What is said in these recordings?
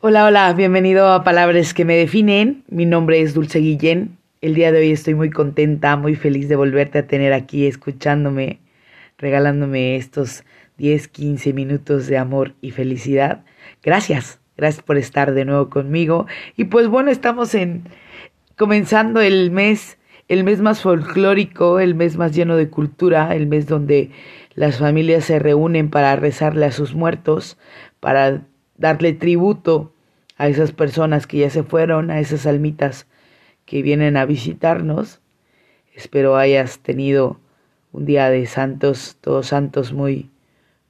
Hola, hola, bienvenido a Palabras que me definen. Mi nombre es Dulce Guillén. El día de hoy estoy muy contenta, muy feliz de volverte a tener aquí escuchándome, regalándome estos 10, 15 minutos de amor y felicidad. Gracias, gracias por estar de nuevo conmigo. Y pues bueno, estamos en comenzando el mes, el mes más folclórico, el mes más lleno de cultura, el mes donde las familias se reúnen para rezarle a sus muertos, para darle tributo a esas personas que ya se fueron, a esas almitas que vienen a visitarnos. Espero hayas tenido un día de santos, todos santos muy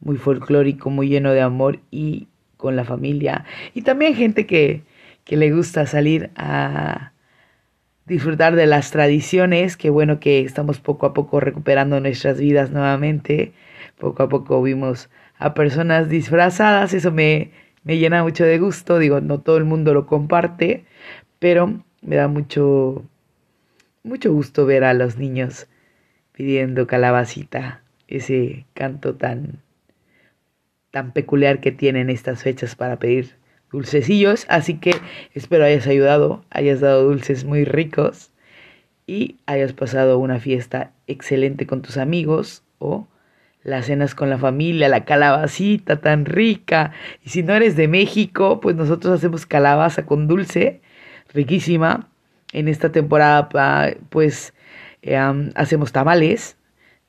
muy folclórico, muy lleno de amor y con la familia. Y también gente que, que le gusta salir a disfrutar de las tradiciones, que bueno que estamos poco a poco recuperando nuestras vidas nuevamente. Poco a poco vimos a personas disfrazadas, eso me, me llena mucho de gusto, digo, no todo el mundo lo comparte, pero me da mucho, mucho gusto ver a los niños pidiendo calabacita, ese canto tan, tan peculiar que tienen estas fechas para pedir dulcecillos, así que espero hayas ayudado, hayas dado dulces muy ricos y hayas pasado una fiesta excelente con tus amigos o las cenas con la familia, la calabacita tan rica. Y si no eres de México, pues nosotros hacemos calabaza con dulce, riquísima. En esta temporada, pues eh, hacemos tamales,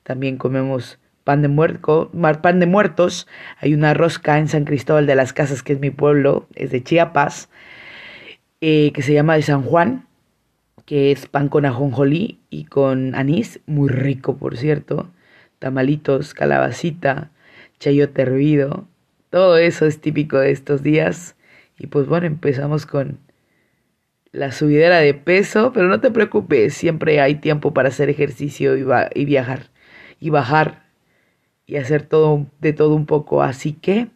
también comemos pan de, pan de muertos. Hay una rosca en San Cristóbal de las Casas, que es mi pueblo, es de Chiapas, eh, que se llama de San Juan, que es pan con ajonjolí y con anís, muy rico, por cierto tamalitos, calabacita, chayote hervido, todo eso es típico de estos días. Y pues bueno, empezamos con la subidera de peso, pero no te preocupes, siempre hay tiempo para hacer ejercicio y, y viajar y bajar y hacer todo de todo un poco, así que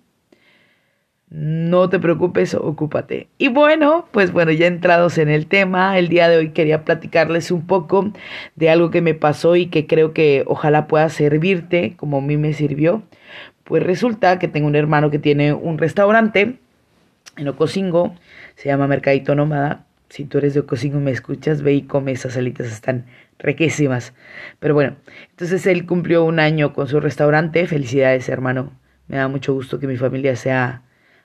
no te preocupes, ocúpate. Y bueno, pues bueno, ya entrados en el tema, el día de hoy quería platicarles un poco de algo que me pasó y que creo que ojalá pueda servirte como a mí me sirvió. Pues resulta que tengo un hermano que tiene un restaurante en Ocosingo, se llama Mercadito Nómada. Si tú eres de Ocosingo y me escuchas, ve y come esas alitas, están riquísimas. Pero bueno, entonces él cumplió un año con su restaurante. Felicidades, hermano. Me da mucho gusto que mi familia sea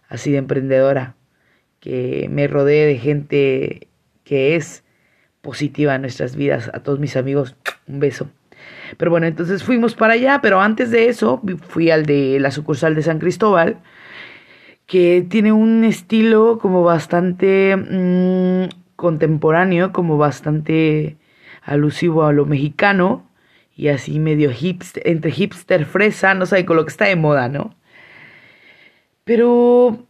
así de emprendedora, que me rodee de gente que es positiva en nuestras vidas. A todos mis amigos, un beso. Pero bueno, entonces fuimos para allá, pero antes de eso fui al de la sucursal de San Cristóbal, que tiene un estilo como bastante mm, contemporáneo, como bastante alusivo a lo mexicano y así medio hipster, entre hipster fresa, no sé, con lo que está de moda, ¿no? Pero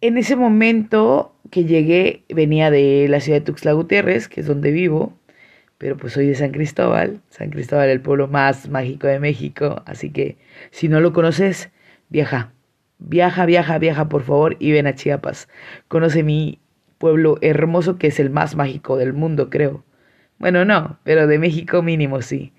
en ese momento que llegué, venía de la ciudad de Tuxtla Gutiérrez, que es donde vivo, pero pues soy de San Cristóbal, San Cristóbal el pueblo más mágico de México, así que si no lo conoces, viaja, viaja, viaja, viaja por favor y ven a Chiapas. Conoce mi pueblo hermoso que es el más mágico del mundo, creo. Bueno, no, pero de México mínimo sí.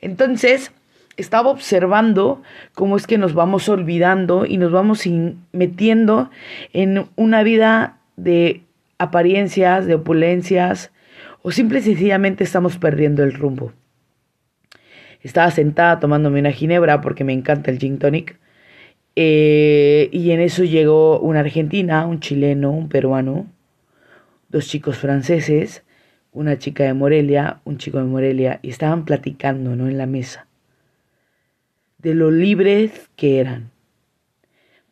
Entonces, estaba observando cómo es que nos vamos olvidando y nos vamos metiendo en una vida de apariencias, de opulencias, o simple y sencillamente estamos perdiendo el rumbo. Estaba sentada tomándome una ginebra porque me encanta el gin tonic. Eh, y en eso llegó una argentina, un chileno, un peruano, dos chicos franceses, una chica de Morelia, un chico de Morelia, y estaban platicando, ¿no? En la mesa de lo libres que eran,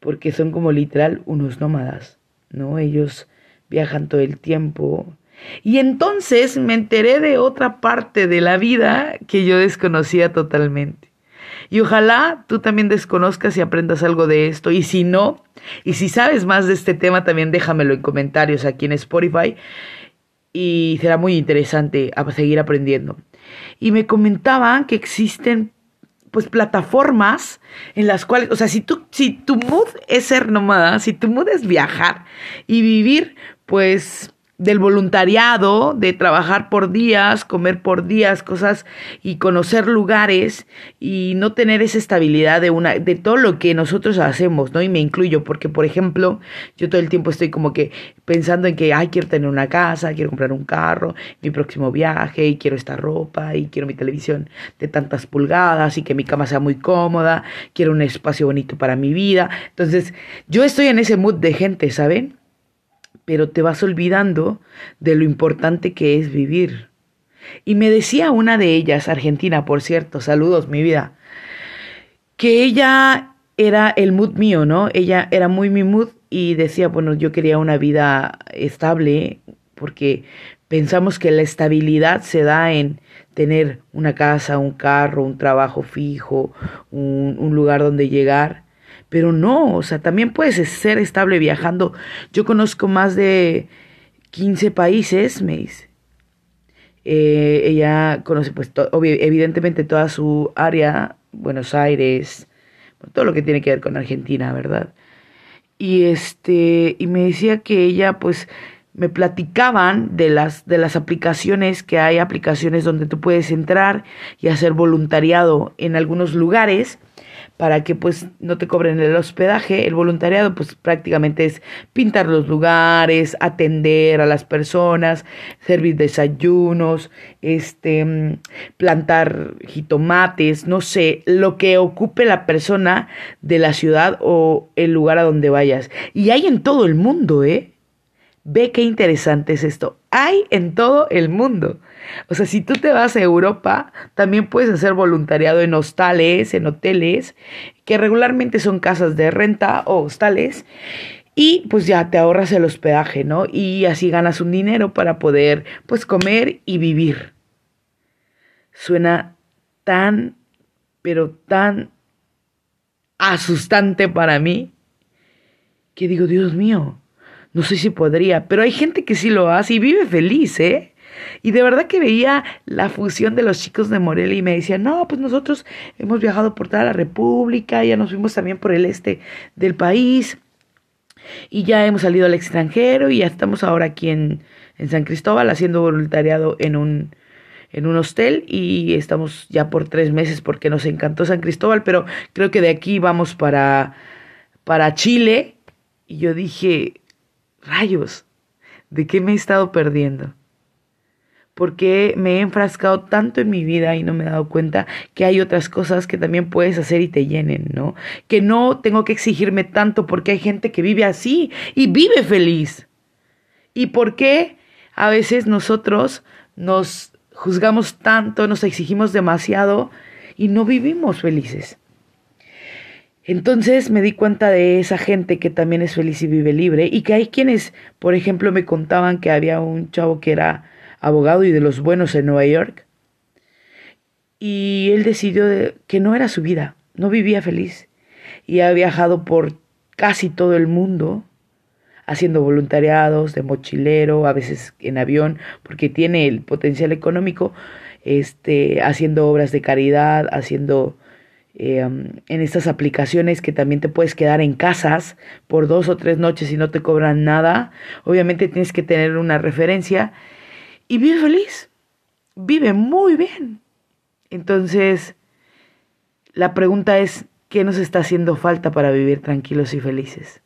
porque son como literal unos nómadas, ¿no? Ellos viajan todo el tiempo. Y entonces me enteré de otra parte de la vida que yo desconocía totalmente. Y ojalá tú también desconozcas y aprendas algo de esto. Y si no, y si sabes más de este tema, también déjamelo en comentarios aquí en Spotify. Y será muy interesante seguir aprendiendo. Y me comentaban que existen pues plataformas en las cuales, o sea, si tú, si tu mood es ser nómada, si tu mood es viajar y vivir, pues del voluntariado, de trabajar por días, comer por días, cosas y conocer lugares y no tener esa estabilidad de una de todo lo que nosotros hacemos, ¿no? Y me incluyo porque por ejemplo, yo todo el tiempo estoy como que pensando en que ay, quiero tener una casa, quiero comprar un carro, mi próximo viaje y quiero esta ropa y quiero mi televisión de tantas pulgadas y que mi cama sea muy cómoda, quiero un espacio bonito para mi vida. Entonces, yo estoy en ese mood de gente, ¿saben? Pero te vas olvidando de lo importante que es vivir. Y me decía una de ellas, Argentina, por cierto, saludos, mi vida, que ella era el mood mío, ¿no? Ella era muy mi mood y decía, bueno, yo quería una vida estable porque pensamos que la estabilidad se da en tener una casa, un carro, un trabajo fijo, un, un lugar donde llegar pero no, o sea, también puedes ser estable viajando. Yo conozco más de 15 países, me dice. Eh, ella conoce, pues, evidentemente toda su área, Buenos Aires, todo lo que tiene que ver con Argentina, ¿verdad? Y este, y me decía que ella, pues, me platicaban de las, de las aplicaciones, que hay aplicaciones donde tú puedes entrar y hacer voluntariado en algunos lugares para que pues no te cobren el hospedaje. El voluntariado pues prácticamente es pintar los lugares, atender a las personas, servir desayunos, este mm, plantar jitomates, no sé, lo que ocupe la persona de la ciudad o el lugar a donde vayas. Y hay en todo el mundo, ¿eh? Ve qué interesante es esto. Hay en todo el mundo. O sea, si tú te vas a Europa, también puedes hacer voluntariado en hostales, en hoteles, que regularmente son casas de renta o hostales. Y pues ya te ahorras el hospedaje, ¿no? Y así ganas un dinero para poder pues comer y vivir. Suena tan, pero tan asustante para mí que digo, Dios mío, no sé si podría, pero hay gente que sí lo hace y vive feliz, ¿eh? Y de verdad que veía la fusión de los chicos de Morelia y me decían, no, pues nosotros hemos viajado por toda la República, ya nos fuimos también por el este del país y ya hemos salido al extranjero y ya estamos ahora aquí en, en San Cristóbal haciendo voluntariado en un, en un hostel y estamos ya por tres meses porque nos encantó San Cristóbal, pero creo que de aquí vamos para, para Chile y yo dije, rayos, ¿de qué me he estado perdiendo? porque me he enfrascado tanto en mi vida y no me he dado cuenta que hay otras cosas que también puedes hacer y te llenen, ¿no? Que no tengo que exigirme tanto porque hay gente que vive así y vive feliz. ¿Y por qué a veces nosotros nos juzgamos tanto, nos exigimos demasiado y no vivimos felices? Entonces me di cuenta de esa gente que también es feliz y vive libre y que hay quienes, por ejemplo, me contaban que había un chavo que era abogado y de los buenos en Nueva York. Y él decidió que no era su vida, no vivía feliz. Y ha viajado por casi todo el mundo, haciendo voluntariados de mochilero, a veces en avión, porque tiene el potencial económico, este, haciendo obras de caridad, haciendo eh, en estas aplicaciones que también te puedes quedar en casas por dos o tres noches y no te cobran nada. Obviamente tienes que tener una referencia y vive feliz, vive muy bien. Entonces, la pregunta es, ¿qué nos está haciendo falta para vivir tranquilos y felices?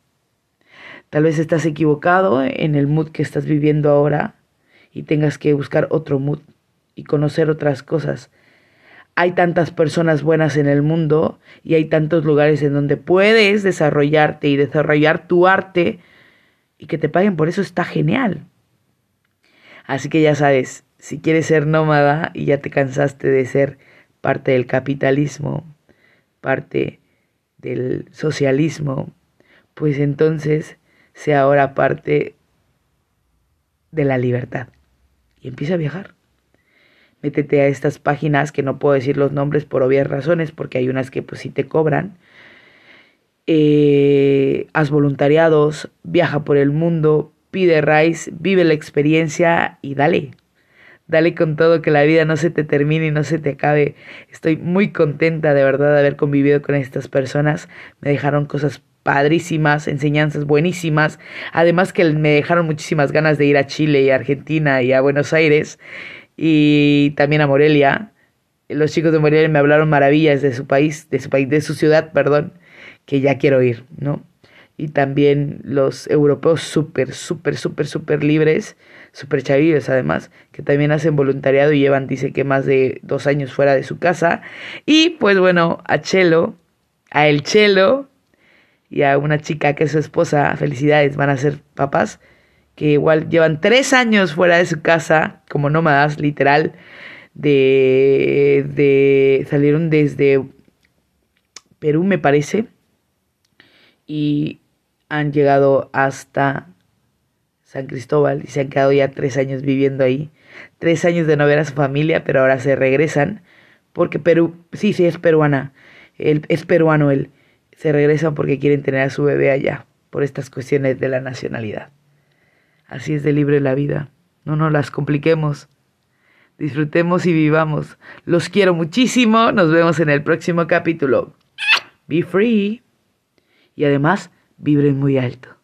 Tal vez estás equivocado en el mood que estás viviendo ahora y tengas que buscar otro mood y conocer otras cosas. Hay tantas personas buenas en el mundo y hay tantos lugares en donde puedes desarrollarte y desarrollar tu arte y que te paguen por eso está genial. Así que ya sabes, si quieres ser nómada y ya te cansaste de ser parte del capitalismo, parte del socialismo, pues entonces sea ahora parte de la libertad y empieza a viajar. Métete a estas páginas que no puedo decir los nombres por obvias razones, porque hay unas que pues sí te cobran. Eh, haz voluntariados, viaja por el mundo, pide Rice, vive la experiencia y dale. Dale con todo, que la vida no se te termine y no se te acabe. Estoy muy contenta de verdad de haber convivido con estas personas. Me dejaron cosas padrísimas, enseñanzas buenísimas, además que me dejaron muchísimas ganas de ir a Chile y a Argentina y a Buenos Aires y también a Morelia. Los chicos de Morelia me hablaron maravillas de su país, de su país, de su ciudad, perdón, que ya quiero ir, ¿no? Y también los europeos súper, súper, súper, súper libres, súper chavives además, que también hacen voluntariado y llevan, dice que más de dos años fuera de su casa. Y pues bueno, a Chelo, a El Chelo, y a una chica que es su esposa, felicidades, van a ser papás, que igual llevan tres años fuera de su casa, como nómadas, literal, de, de salieron desde Perú, me parece, y han llegado hasta San Cristóbal y se han quedado ya tres años viviendo ahí. Tres años de no ver a su familia, pero ahora se regresan porque Perú, sí, sí, es peruana, él, es peruano él se regresan porque quieren tener a su bebé allá, por estas cuestiones de la nacionalidad. Así es de libre la vida. No nos las compliquemos. Disfrutemos y vivamos. Los quiero muchísimo. Nos vemos en el próximo capítulo. Be free. Y además, vibren muy alto.